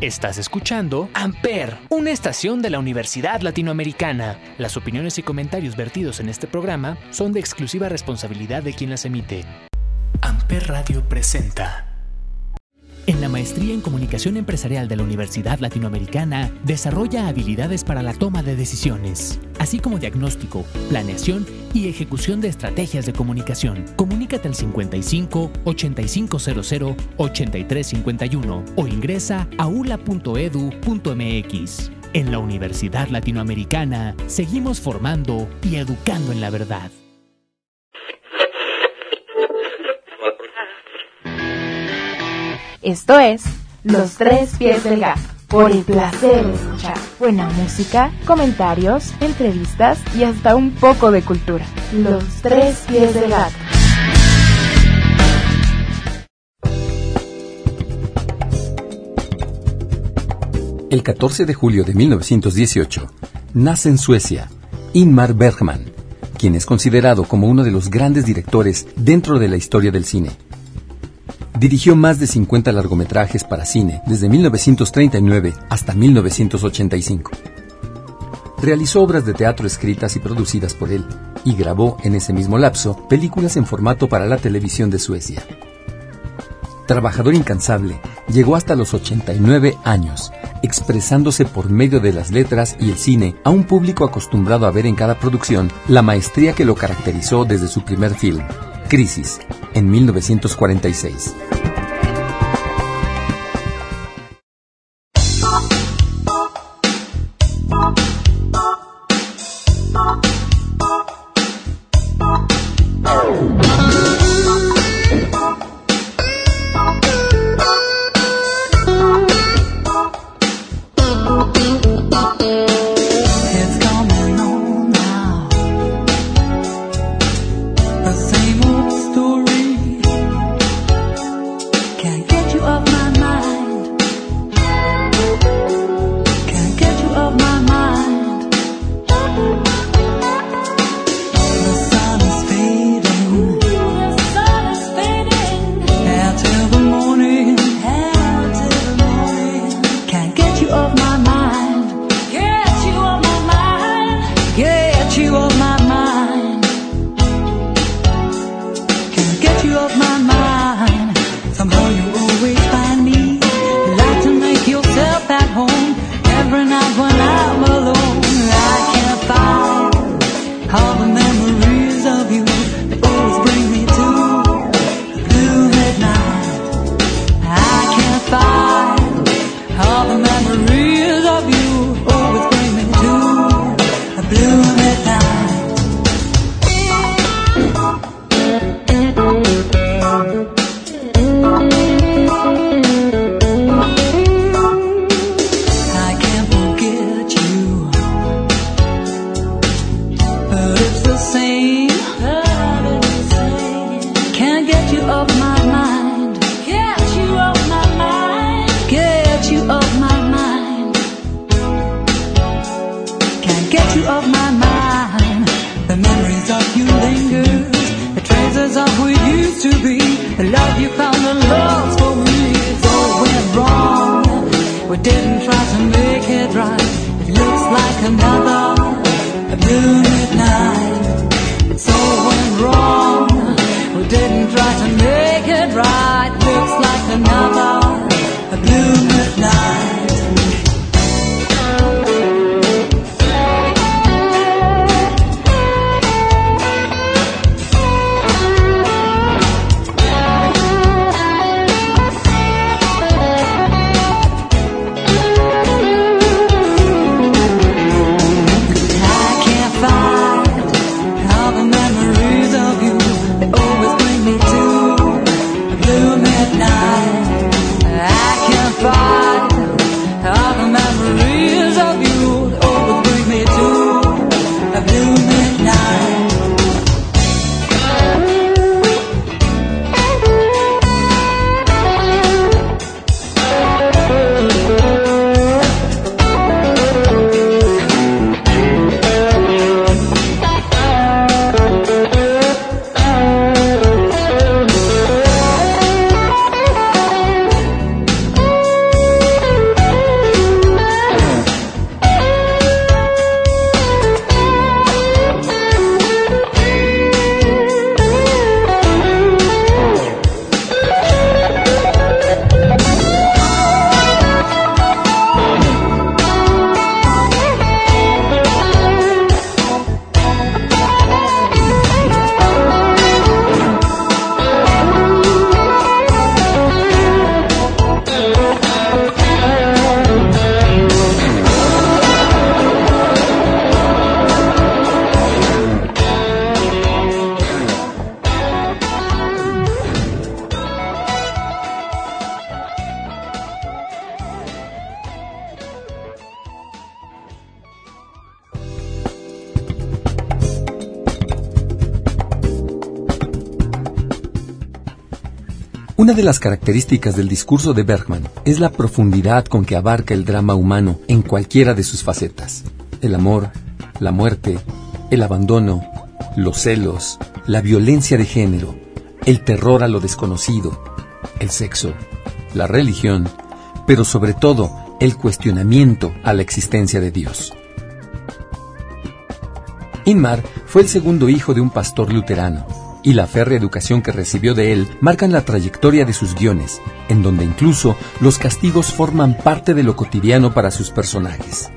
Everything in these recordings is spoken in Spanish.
Estás escuchando Amper, una estación de la Universidad Latinoamericana. Las opiniones y comentarios vertidos en este programa son de exclusiva responsabilidad de quien las emite. Amper Radio presenta. En la maestría en comunicación empresarial de la Universidad Latinoamericana, desarrolla habilidades para la toma de decisiones, así como diagnóstico, planeación y ejecución de estrategias de comunicación. Comunícate al 55 8500 8351 o ingresa a ula.edu.mx. En la Universidad Latinoamericana, seguimos formando y educando en la verdad. Esto es Los Tres Pies del Gato, por el placer de escuchar buena música, comentarios, entrevistas y hasta un poco de cultura. Los Tres Pies del Gato. El 14 de julio de 1918 nace en Suecia Ingmar Bergman, quien es considerado como uno de los grandes directores dentro de la historia del cine. Dirigió más de 50 largometrajes para cine desde 1939 hasta 1985. Realizó obras de teatro escritas y producidas por él y grabó en ese mismo lapso películas en formato para la televisión de Suecia. Trabajador incansable, llegó hasta los 89 años, expresándose por medio de las letras y el cine a un público acostumbrado a ver en cada producción la maestría que lo caracterizó desde su primer film, Crisis, en 1946. Una de las características del discurso de Bergman es la profundidad con que abarca el drama humano en cualquiera de sus facetas. El amor, la muerte, el abandono, los celos, la violencia de género, el terror a lo desconocido, el sexo, la religión, pero sobre todo el cuestionamiento a la existencia de Dios. Inmar fue el segundo hijo de un pastor luterano, y la férrea educación que recibió de él marcan la trayectoria de sus guiones, en donde incluso los castigos forman parte de lo cotidiano para sus personajes.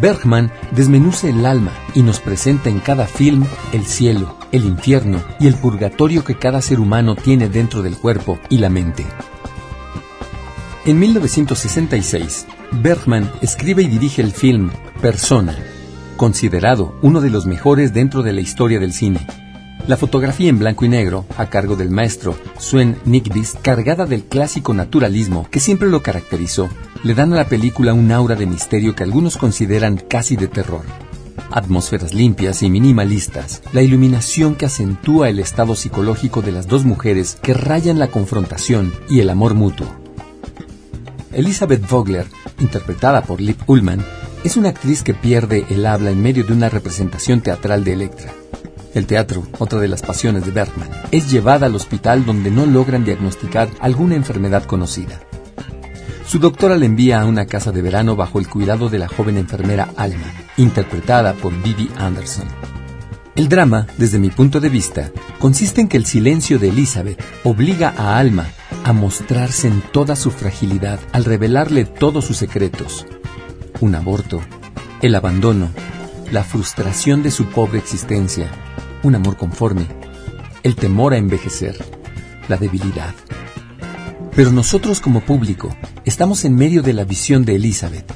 Bergman desmenuce el alma y nos presenta en cada film el cielo, el infierno y el purgatorio que cada ser humano tiene dentro del cuerpo y la mente. En 1966, Bergman escribe y dirige el film Persona, considerado uno de los mejores dentro de la historia del cine, la fotografía en blanco y negro, a cargo del maestro Sven Nykvist, cargada del clásico naturalismo que siempre lo caracterizó, le dan a la película un aura de misterio que algunos consideran casi de terror. Atmósferas limpias y minimalistas, la iluminación que acentúa el estado psicológico de las dos mujeres que rayan la confrontación y el amor mutuo. Elizabeth Vogler, interpretada por Liv Ullmann, es una actriz que pierde el habla en medio de una representación teatral de Electra. El teatro, otra de las pasiones de Bergman, es llevada al hospital donde no logran diagnosticar alguna enfermedad conocida. Su doctora le envía a una casa de verano bajo el cuidado de la joven enfermera Alma, interpretada por Vivi Anderson. El drama, desde mi punto de vista, consiste en que el silencio de Elizabeth obliga a Alma a mostrarse en toda su fragilidad al revelarle todos sus secretos. Un aborto, el abandono, la frustración de su pobre existencia, un amor conforme, el temor a envejecer, la debilidad. Pero nosotros como público estamos en medio de la visión de Elizabeth.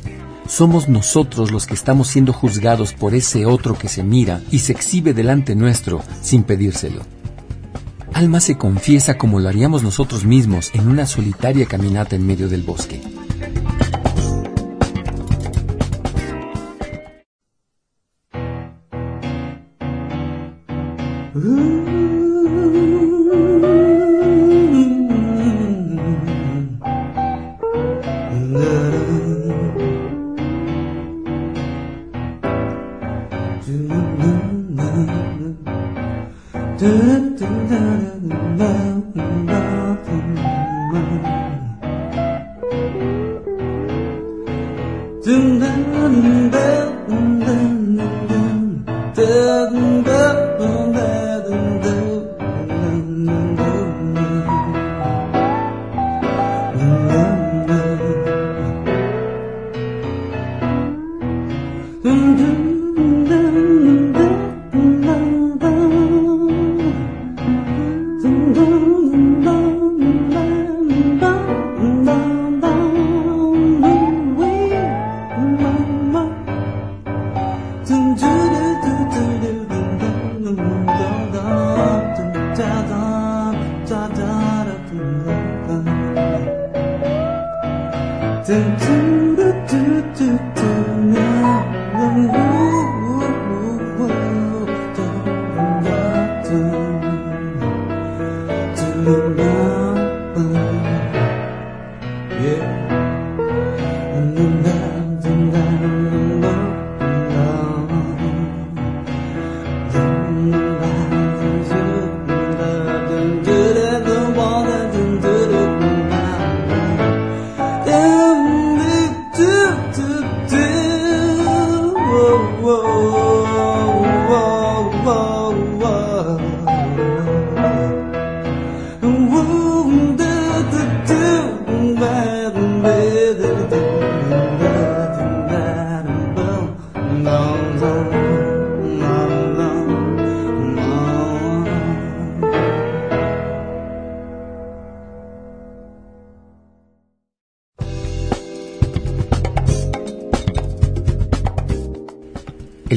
Somos nosotros los que estamos siendo juzgados por ese otro que se mira y se exhibe delante nuestro sin pedírselo. Alma se confiesa como lo haríamos nosotros mismos en una solitaria caminata en medio del bosque. Ooh. mm -hmm. bird.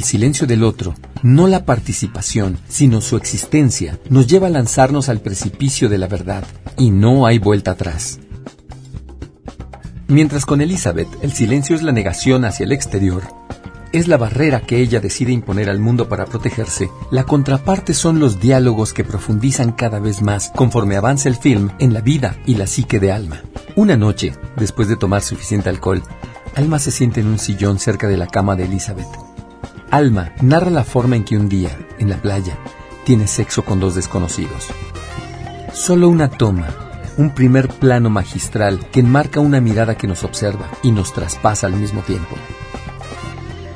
El silencio del otro, no la participación, sino su existencia, nos lleva a lanzarnos al precipicio de la verdad, y no hay vuelta atrás. Mientras con Elizabeth el silencio es la negación hacia el exterior, es la barrera que ella decide imponer al mundo para protegerse, la contraparte son los diálogos que profundizan cada vez más conforme avanza el film en la vida y la psique de Alma. Una noche, después de tomar suficiente alcohol, Alma se siente en un sillón cerca de la cama de Elizabeth. Alma narra la forma en que un día, en la playa, tiene sexo con dos desconocidos. Solo una toma, un primer plano magistral que enmarca una mirada que nos observa y nos traspasa al mismo tiempo.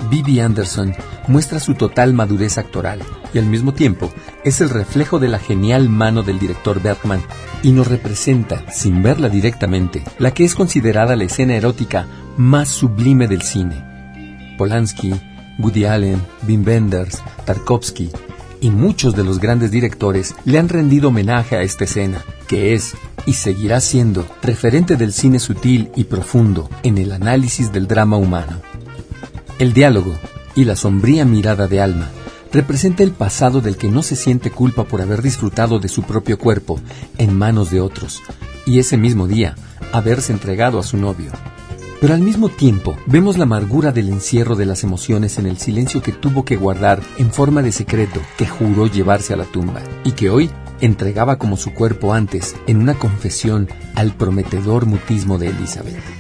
Bibi Anderson muestra su total madurez actoral y al mismo tiempo es el reflejo de la genial mano del director Bergman y nos representa, sin verla directamente, la que es considerada la escena erótica más sublime del cine. Polanski, Woody Allen, Wim Wenders, Tarkovsky y muchos de los grandes directores le han rendido homenaje a esta escena, que es y seguirá siendo referente del cine sutil y profundo en el análisis del drama humano. El diálogo y la sombría mirada de Alma representa el pasado del que no se siente culpa por haber disfrutado de su propio cuerpo en manos de otros y ese mismo día haberse entregado a su novio. Pero al mismo tiempo vemos la amargura del encierro de las emociones en el silencio que tuvo que guardar en forma de secreto que juró llevarse a la tumba y que hoy entregaba como su cuerpo antes en una confesión al prometedor mutismo de Elizabeth.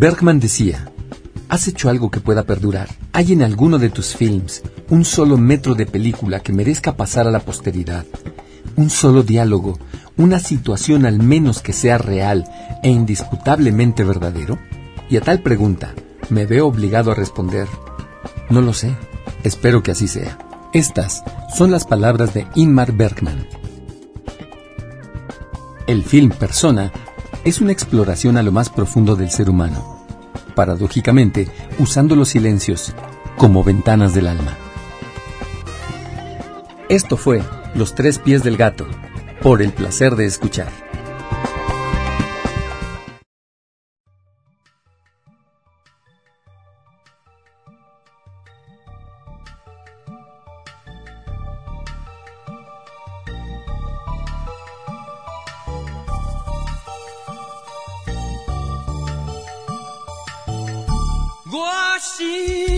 Bergman decía, ¿has hecho algo que pueda perdurar? ¿Hay en alguno de tus films un solo metro de película que merezca pasar a la posteridad? ¿Un solo diálogo? ¿Una situación al menos que sea real e indisputablemente verdadero? Y a tal pregunta, me veo obligado a responder, no lo sé, espero que así sea. Estas son las palabras de Inmar Bergman. El film Persona es una exploración a lo más profundo del ser humano, paradójicamente usando los silencios como ventanas del alma. Esto fue Los tres pies del gato, por el placer de escuchar. see.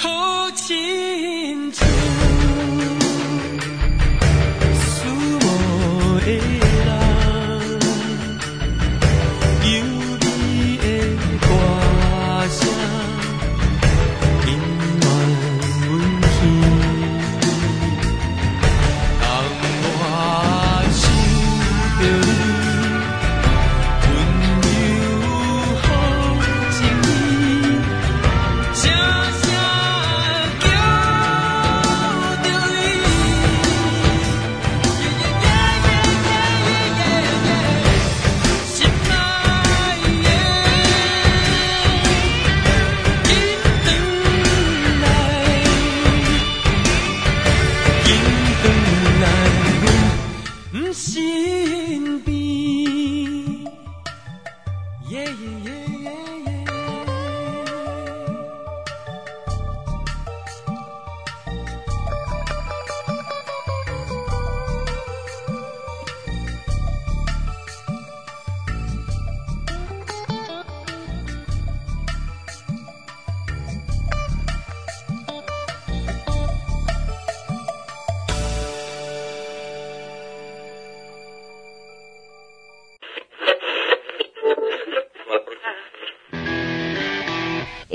好亲切。